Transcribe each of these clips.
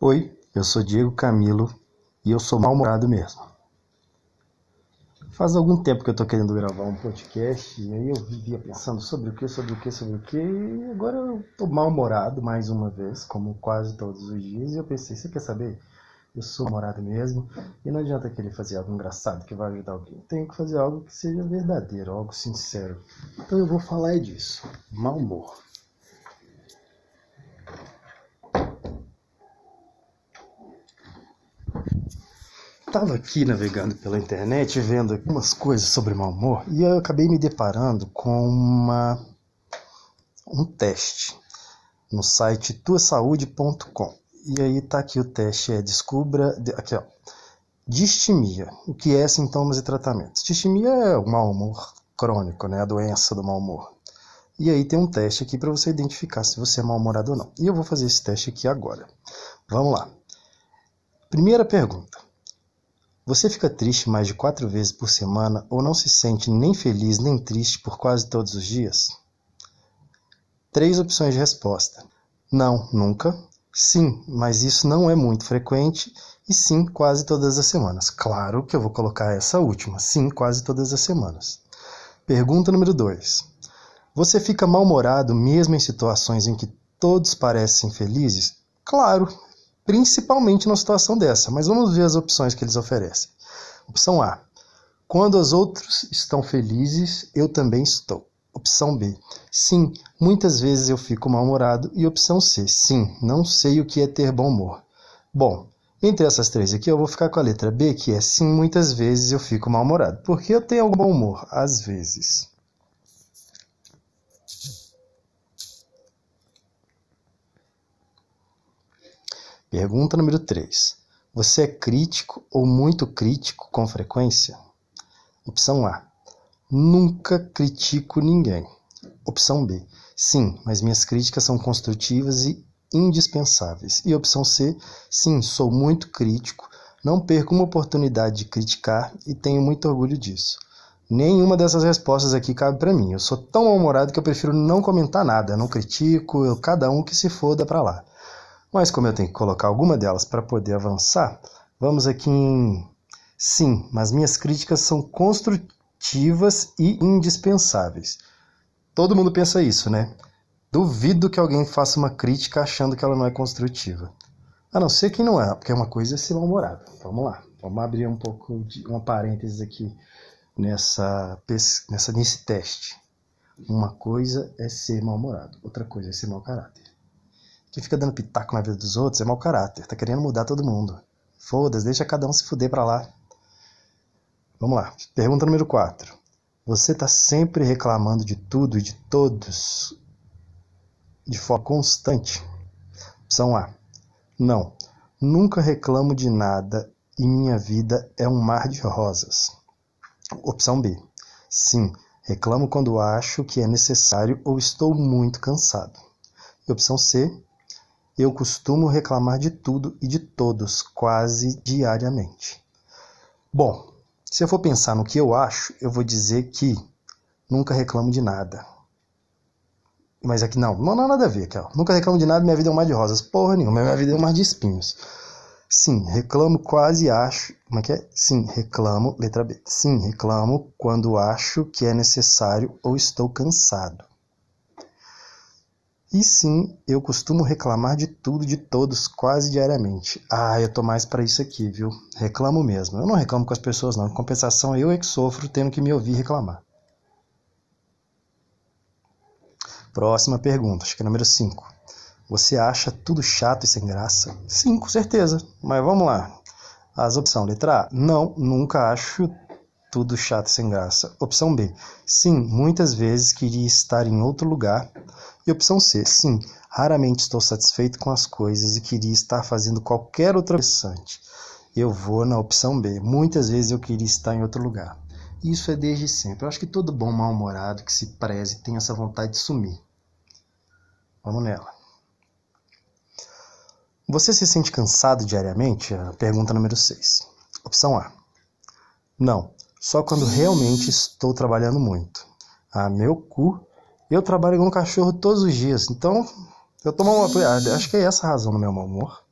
Oi, eu sou Diego Camilo e eu sou mal-humorado mesmo. Faz algum tempo que eu tô querendo gravar um podcast e aí eu vivia pensando sobre o que, sobre o que, sobre o que e agora eu tô mal-humorado mais uma vez, como quase todos os dias, e eu pensei, você quer saber? Eu sou mal-humorado mesmo e não adianta querer fazer algo engraçado que vai ajudar alguém. Tenho que fazer algo que seja verdadeiro, algo sincero. Então eu vou falar disso, mau humor. Estava aqui navegando pela internet vendo algumas coisas sobre mau humor e eu acabei me deparando com uma, um teste no site tuasaude.com. E aí tá aqui o teste, é descubra, aqui ó, distimia, o que é sintomas e tratamentos. Distimia é o mau humor crônico, né, a doença do mau humor. E aí tem um teste aqui para você identificar se você é mal-humorado ou não. E eu vou fazer esse teste aqui agora. Vamos lá. Primeira pergunta. Você fica triste mais de quatro vezes por semana ou não se sente nem feliz nem triste por quase todos os dias? Três opções de resposta: não, nunca. Sim, mas isso não é muito frequente. E sim, quase todas as semanas. Claro que eu vou colocar essa última. Sim, quase todas as semanas. Pergunta número 2. Você fica mal-humorado mesmo em situações em que todos parecem felizes? Claro, principalmente numa situação dessa. Mas vamos ver as opções que eles oferecem. Opção A: Quando os outros estão felizes, eu também estou. Opção B: Sim, muitas vezes eu fico mal-humorado. E opção C: Sim, não sei o que é ter bom humor. Bom, entre essas três aqui, eu vou ficar com a letra B, que é sim, muitas vezes eu fico mal-humorado. Porque eu tenho algum bom humor, às vezes. Pergunta número 3. Você é crítico ou muito crítico com frequência? Opção A. Nunca critico ninguém. Opção B. Sim, mas minhas críticas são construtivas e indispensáveis. E opção C. Sim, sou muito crítico, não perco uma oportunidade de criticar e tenho muito orgulho disso. Nenhuma dessas respostas aqui cabe para mim. Eu sou tão mal-humorado que eu prefiro não comentar nada, não critico, eu, cada um que se foda para lá. Mas como eu tenho que colocar alguma delas para poder avançar, vamos aqui em sim, mas minhas críticas são construtivas e indispensáveis. Todo mundo pensa isso, né? Duvido que alguém faça uma crítica achando que ela não é construtiva. A não ser que não é, porque uma coisa é ser mal-humorado. Vamos lá, vamos abrir um pouco de uma parênteses aqui nessa, nessa, nesse teste. Uma coisa é ser mal-humorado, outra coisa é ser mau caráter. Quem fica dando pitaco na vida dos outros é mau caráter, tá querendo mudar todo mundo. Foda-se, deixa cada um se fuder pra lá. Vamos lá. Pergunta número 4. Você tá sempre reclamando de tudo e de todos de forma constante? Opção A. Não. Nunca reclamo de nada e minha vida é um mar de rosas. Opção B. Sim, reclamo quando acho que é necessário ou estou muito cansado. E opção C. Eu costumo reclamar de tudo e de todos quase diariamente. Bom, se eu for pensar no que eu acho, eu vou dizer que nunca reclamo de nada. Mas aqui não, não, não nada a ver, ó. Nunca reclamo de nada, minha vida é um mar de rosas. Porra nenhuma, minha vida é um mar de espinhos. Sim, reclamo quase acho. Como é que é? Sim, reclamo, letra B. Sim, reclamo quando acho que é necessário ou estou cansado. E sim, eu costumo reclamar de tudo, de todos, quase diariamente. Ah, eu tô mais para isso aqui, viu? Reclamo mesmo. Eu não reclamo com as pessoas, não. Em compensação, eu é que sofro tendo que me ouvir reclamar. Próxima pergunta, acho que é número 5. Você acha tudo chato e sem graça? Sim, com certeza. Mas vamos lá. As opções. Letra A. Não, nunca acho tudo chato e sem graça. Opção B. Sim, muitas vezes queria estar em outro lugar e opção C, sim, raramente estou satisfeito com as coisas e queria estar fazendo qualquer outra interessante. Eu vou na opção B. Muitas vezes eu queria estar em outro lugar. Isso é desde sempre. Eu acho que todo bom mal-humorado que se preze tem essa vontade de sumir. Vamos nela. Você se sente cansado diariamente? Pergunta número 6. Opção A. Não, só quando realmente estou trabalhando muito. Ah, meu cu eu trabalho com um cachorro todos os dias, então eu tomo uma. Acho que é essa a razão do meu mau humor.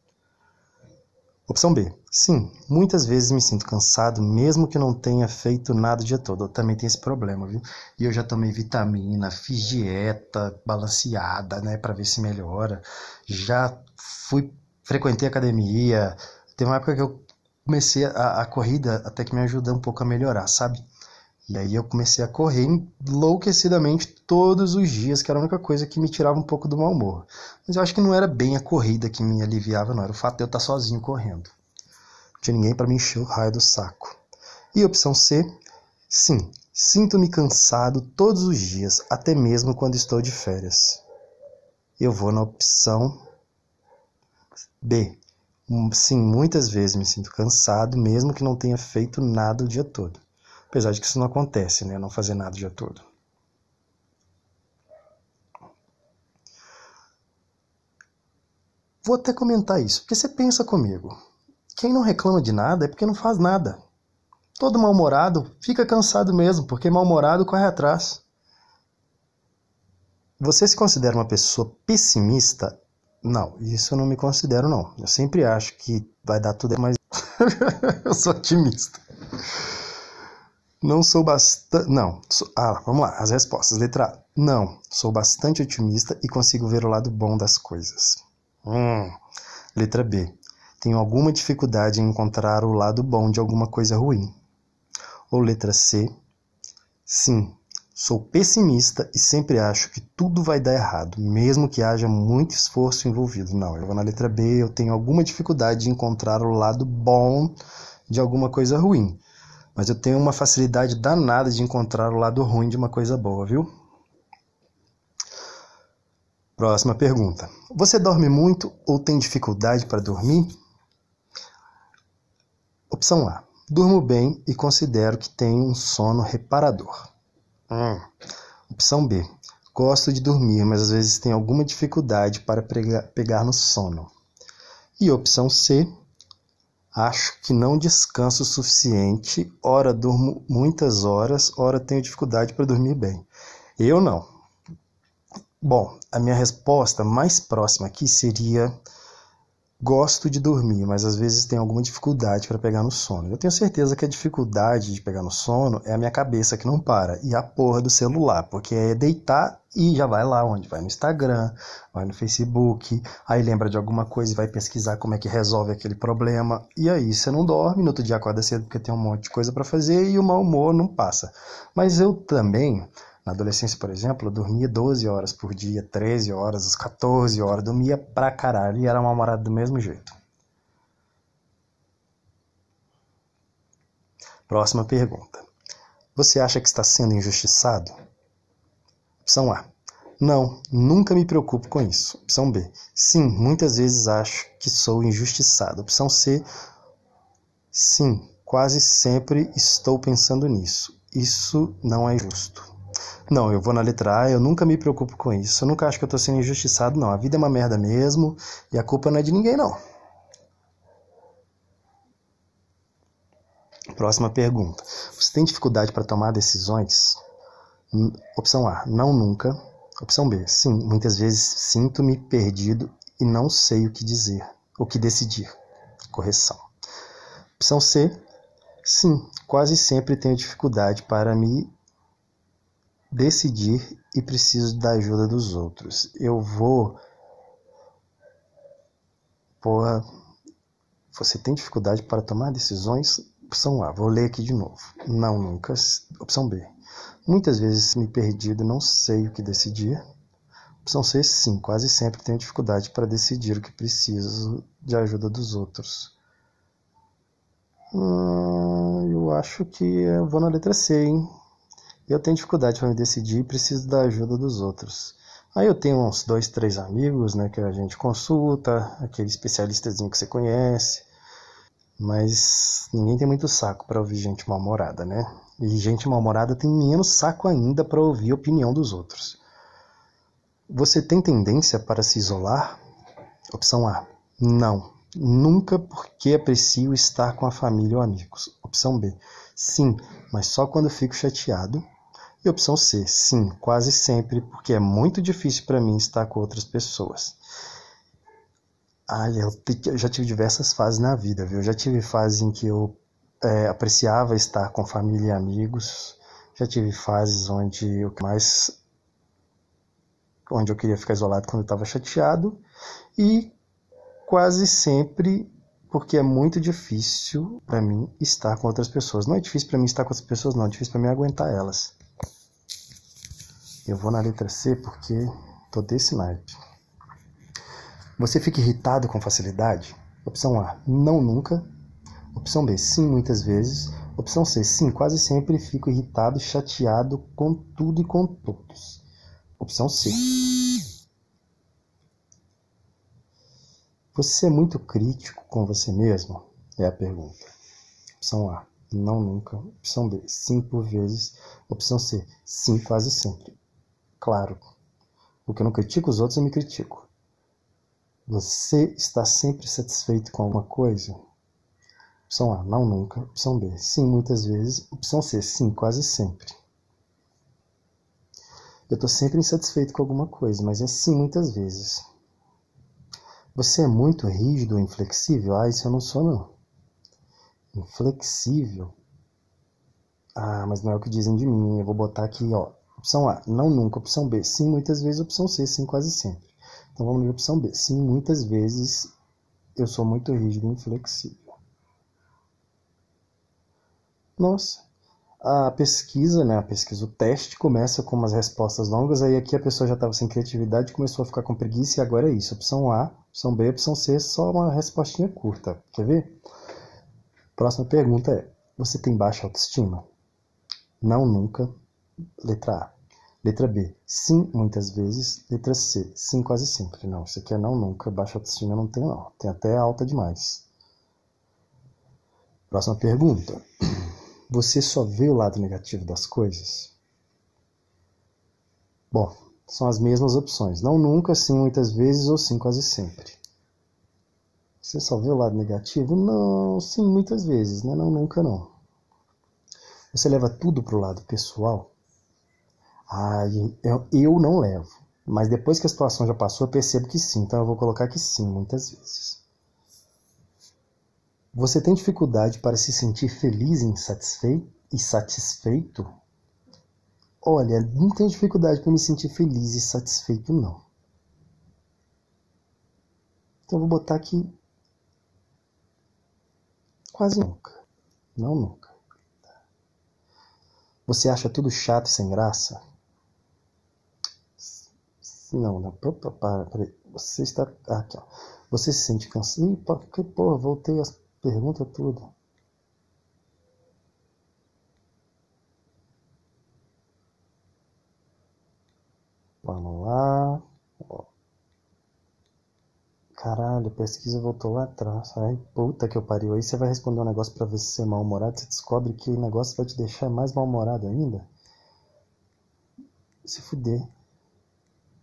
Opção B. Sim, muitas vezes me sinto cansado, mesmo que não tenha feito nada o dia todo. Eu também tenho esse problema, viu? E eu já tomei vitamina, fiz dieta balanceada, né, para ver se melhora. Já fui, frequentei academia. Tem uma época que eu comecei a, a corrida até que me ajuda um pouco a melhorar, sabe? E aí eu comecei a correr enlouquecidamente todos os dias, que era a única coisa que me tirava um pouco do mau humor. Mas eu acho que não era bem a corrida que me aliviava, não. Era o fato de eu estar sozinho correndo. Não tinha ninguém para me encher o raio do saco. E opção C, sim, sinto-me cansado todos os dias, até mesmo quando estou de férias. Eu vou na opção B. Sim, muitas vezes me sinto cansado, mesmo que não tenha feito nada o dia todo. Apesar de que isso não acontece, né? Não fazer nada o dia todo. Vou até comentar isso, porque você pensa comigo. Quem não reclama de nada é porque não faz nada. Todo mal-humorado fica cansado mesmo, porque mal-humorado corre atrás. Você se considera uma pessoa pessimista? Não, isso eu não me considero não. Eu sempre acho que vai dar tudo, mas eu sou otimista. Não sou bastante. Não. Sou... Ah, vamos lá. As respostas. Letra A. Não. Sou bastante otimista e consigo ver o lado bom das coisas. Hum. Letra B. Tenho alguma dificuldade em encontrar o lado bom de alguma coisa ruim. Ou letra C. Sim. Sou pessimista e sempre acho que tudo vai dar errado, mesmo que haja muito esforço envolvido. Não, eu vou na letra B. Eu tenho alguma dificuldade de encontrar o lado bom de alguma coisa ruim mas eu tenho uma facilidade danada de encontrar o lado ruim de uma coisa boa, viu? Próxima pergunta. Você dorme muito ou tem dificuldade para dormir? Opção A. Durmo bem e considero que tenho um sono reparador. Hum. Opção B. Gosto de dormir, mas às vezes tenho alguma dificuldade para pegar no sono. E opção C. Acho que não descanso o suficiente, ora durmo muitas horas, ora tenho dificuldade para dormir bem. Eu não. Bom, a minha resposta mais próxima aqui seria Gosto de dormir, mas às vezes tenho alguma dificuldade para pegar no sono. Eu tenho certeza que a dificuldade de pegar no sono é a minha cabeça que não para e a porra do celular, porque é deitar e já vai lá onde? Vai no Instagram, vai no Facebook, aí lembra de alguma coisa e vai pesquisar como é que resolve aquele problema. E aí você não dorme, no outro dia acorda cedo porque tem um monte de coisa para fazer e o mau humor não passa. Mas eu também na adolescência, por exemplo, eu dormia 12 horas por dia, 13 horas, 14 horas, dormia pra caralho e era uma morada do mesmo jeito. Próxima pergunta. Você acha que está sendo injustiçado? Opção A. Não, nunca me preocupo com isso. Opção B. Sim, muitas vezes acho que sou injustiçado. Opção C. Sim, quase sempre estou pensando nisso. Isso não é justo. Não, eu vou na letra A, eu nunca me preocupo com isso. Eu nunca acho que eu tô sendo injustiçado, não. A vida é uma merda mesmo e a culpa não é de ninguém, não. Próxima pergunta. Você tem dificuldade para tomar decisões? Opção A, não nunca. Opção B, sim, muitas vezes sinto-me perdido e não sei o que dizer, o que decidir. Correção. Opção C, sim, quase sempre tenho dificuldade para me decidir e preciso da ajuda dos outros. Eu vou. Porra. Você tem dificuldade para tomar decisões? Opção A. Vou ler aqui de novo. Não, nunca. Opção B. Muitas vezes me perdido, não sei o que decidir. Opção C, sim, quase sempre tenho dificuldade para decidir o que preciso de ajuda dos outros. Hum, eu acho que eu vou na letra C, hein? Eu tenho dificuldade para me decidir e preciso da ajuda dos outros. Aí eu tenho uns dois, três amigos, né, que a gente consulta, aquele especialistazinho que você conhece, mas ninguém tem muito saco para ouvir gente mal-humorada, né? E gente mal-humorada tem menos saco ainda para ouvir a opinião dos outros. Você tem tendência para se isolar? Opção A: Não. Nunca porque aprecio estar com a família ou amigos. Opção B: Sim, mas só quando fico chateado. E opção C, sim, quase sempre, porque é muito difícil para mim estar com outras pessoas. Ah, eu, eu já tive diversas fases na vida, viu? Eu já tive fase em que eu é, apreciava estar com família e amigos. Já tive fases onde que mais onde eu queria ficar isolado quando eu estava chateado e quase sempre porque é muito difícil para mim estar com outras pessoas. Não é difícil para mim estar com outras pessoas, não, é difícil para mim aguentar elas. Eu vou na letra C porque tô desse naipe. Você fica irritado com facilidade? Opção A, não nunca. Opção B, sim, muitas vezes. Opção C, sim, quase sempre fico irritado, chateado com tudo e com todos. Opção C. Você é muito crítico com você mesmo? É a pergunta. Opção A, não nunca. Opção B, sim por vezes. Opção C, sim quase sempre. Claro, porque eu não critico os outros, eu me critico. Você está sempre satisfeito com alguma coisa? Opção A, não nunca. Opção B, sim, muitas vezes. Opção C, sim, quase sempre. Eu estou sempre insatisfeito com alguma coisa, mas é sim, muitas vezes. Você é muito rígido ou inflexível? Ah, isso eu não sou, não. Inflexível? Ah, mas não é o que dizem de mim. Eu vou botar aqui, ó. Opção A, não nunca. Opção B, sim, muitas vezes. Opção C, sim, quase sempre. Então vamos a opção B. Sim, muitas vezes eu sou muito rígido e inflexível. Nossa, a pesquisa, né, a pesquisa, o teste começa com umas respostas longas, aí aqui a pessoa já estava sem criatividade, começou a ficar com preguiça e agora é isso. Opção A, opção B, opção C, só uma respostinha curta. Quer ver? Próxima pergunta é: você tem baixa autoestima? Não, nunca. Letra A. Letra B, sim, muitas vezes. Letra C, sim, quase sempre. Não, isso aqui é não, nunca. Baixa autoestima não tem, não. Tem até alta demais. Próxima pergunta. Você só vê o lado negativo das coisas? Bom, são as mesmas opções. Não nunca, sim, muitas vezes ou sim, quase sempre. Você só vê o lado negativo? Não, sim, muitas vezes, né? Não, nunca não. Você leva tudo para o lado pessoal? Ah, eu, eu não levo. Mas depois que a situação já passou, eu percebo que sim. Então eu vou colocar que sim, muitas vezes. Você tem dificuldade para se sentir feliz e satisfeito? Olha, não tenho dificuldade para me sentir feliz e satisfeito, não. Então eu vou botar aqui quase nunca. Não nunca. Você acha tudo chato e sem graça? Não, não. Opa, para, para. Você está. Aqui, ó. Você se sente cansado. Ih, que porra, voltei as Pergunta tudo. Vamos lá. Caralho, a pesquisa voltou lá atrás. Ai, puta que eu pariu. Aí você vai responder um negócio pra ver se você é mal-humorado. Você descobre que o negócio vai te deixar mais mal-humorado ainda. Se fuder.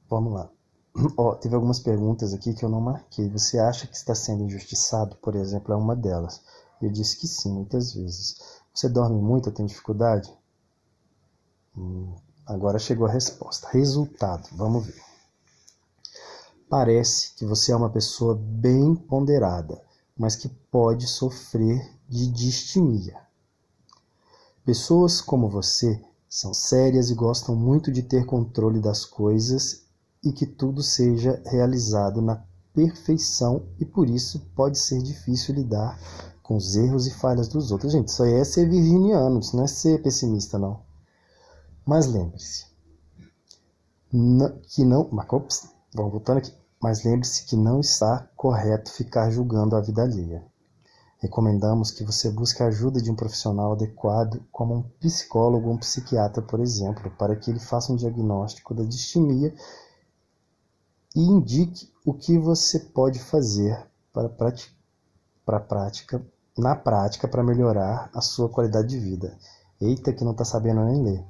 Vamos lá. Ó, teve algumas perguntas aqui que eu não marquei. Você acha que está sendo injustiçado, por exemplo, é uma delas. Eu disse que sim, muitas vezes. Você dorme muito, tem dificuldade? Hum, agora chegou a resposta. Resultado, vamos ver. Parece que você é uma pessoa bem ponderada, mas que pode sofrer de distimia. Pessoas como você são sérias e gostam muito de ter controle das coisas e que tudo seja realizado na perfeição e por isso pode ser difícil lidar com os erros e falhas dos outros. Gente, isso aí é ser virginiano, isso não é ser pessimista, não. Mas lembre-se que não. Ops, vamos voltando aqui. Mas lembre-se que não está correto ficar julgando a vida alheia. Recomendamos que você busque a ajuda de um profissional adequado, como um psicólogo ou um psiquiatra, por exemplo, para que ele faça um diagnóstico da distimia e indique o que você pode fazer para, para prática, na prática para melhorar a sua qualidade de vida. Eita, que não está sabendo nem ler.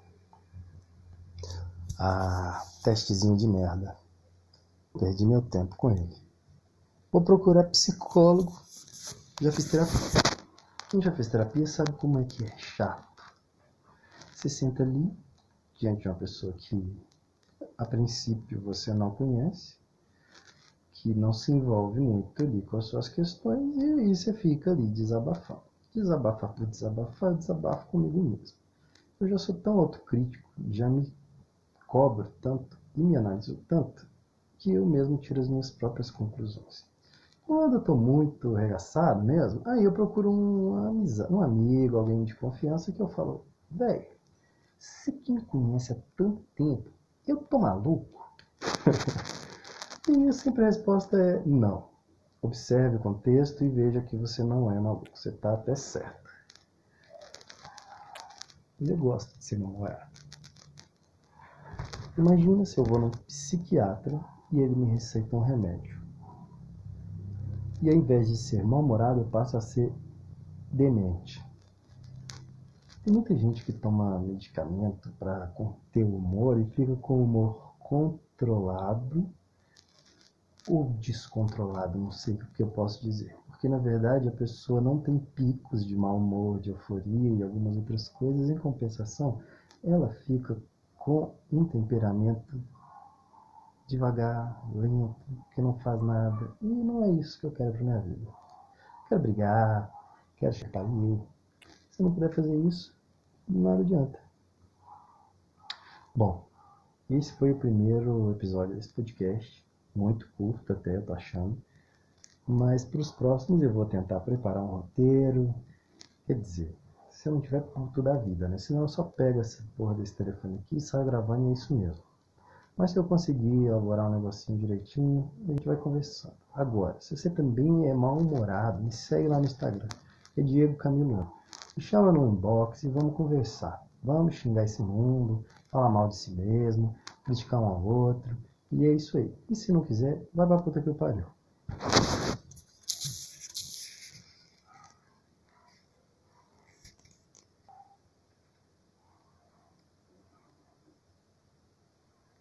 Ah, testezinho de merda. Perdi meu tempo com ele. Vou procurar psicólogo. Já fiz terapia. Quem já fez terapia sabe como é que é chato. Você senta ali diante de uma pessoa que a princípio você não conhece, que não se envolve muito ali com as suas questões e aí você fica ali desabafando. Desabafar por desabafar, desabafo comigo mesmo. Eu já sou tão autocrítico, já me cobro tanto e me analiso tanto que eu mesmo tiro as minhas próprias conclusões. Quando eu estou muito regaçado mesmo, aí eu procuro um, um amigo, alguém de confiança que eu falo, velho, você que me conhece há tanto tempo, eu tô maluco? e sempre a resposta é não. Observe o contexto e veja que você não é maluco, você está até certo. Eu gosto de ser namorado. Imagina se eu vou num psiquiatra e ele me receita um remédio. E ao invés de ser mal-humorado, eu passo a ser demente. Tem muita gente que toma medicamento para conter o humor e fica com o humor controlado ou descontrolado, não sei o que eu posso dizer. Porque na verdade a pessoa não tem picos de mau humor, de euforia e algumas outras coisas, em compensação, ela fica com um temperamento devagar, lento, que não faz nada. E não é isso que eu quero para minha vida. Quero brigar, quero chutar eu. Se não puder fazer isso, nada adianta. Bom, esse foi o primeiro episódio desse podcast. Muito curto até, eu tô achando. Mas para os próximos eu vou tentar preparar um roteiro. Quer dizer, se eu não tiver puto da vida, né? Senão eu só pego essa porra desse telefone aqui e saio gravando e é isso mesmo. Mas se eu conseguir elaborar um negocinho direitinho, a gente vai conversando. Agora, se você também é mal-humorado, me segue lá no Instagram. É Diego Camilo. Me chama no inbox e vamos conversar. Vamos xingar esse mundo, falar mal de si mesmo, criticar um ao outro. E é isso aí. E se não quiser, vai pra puta que pariu.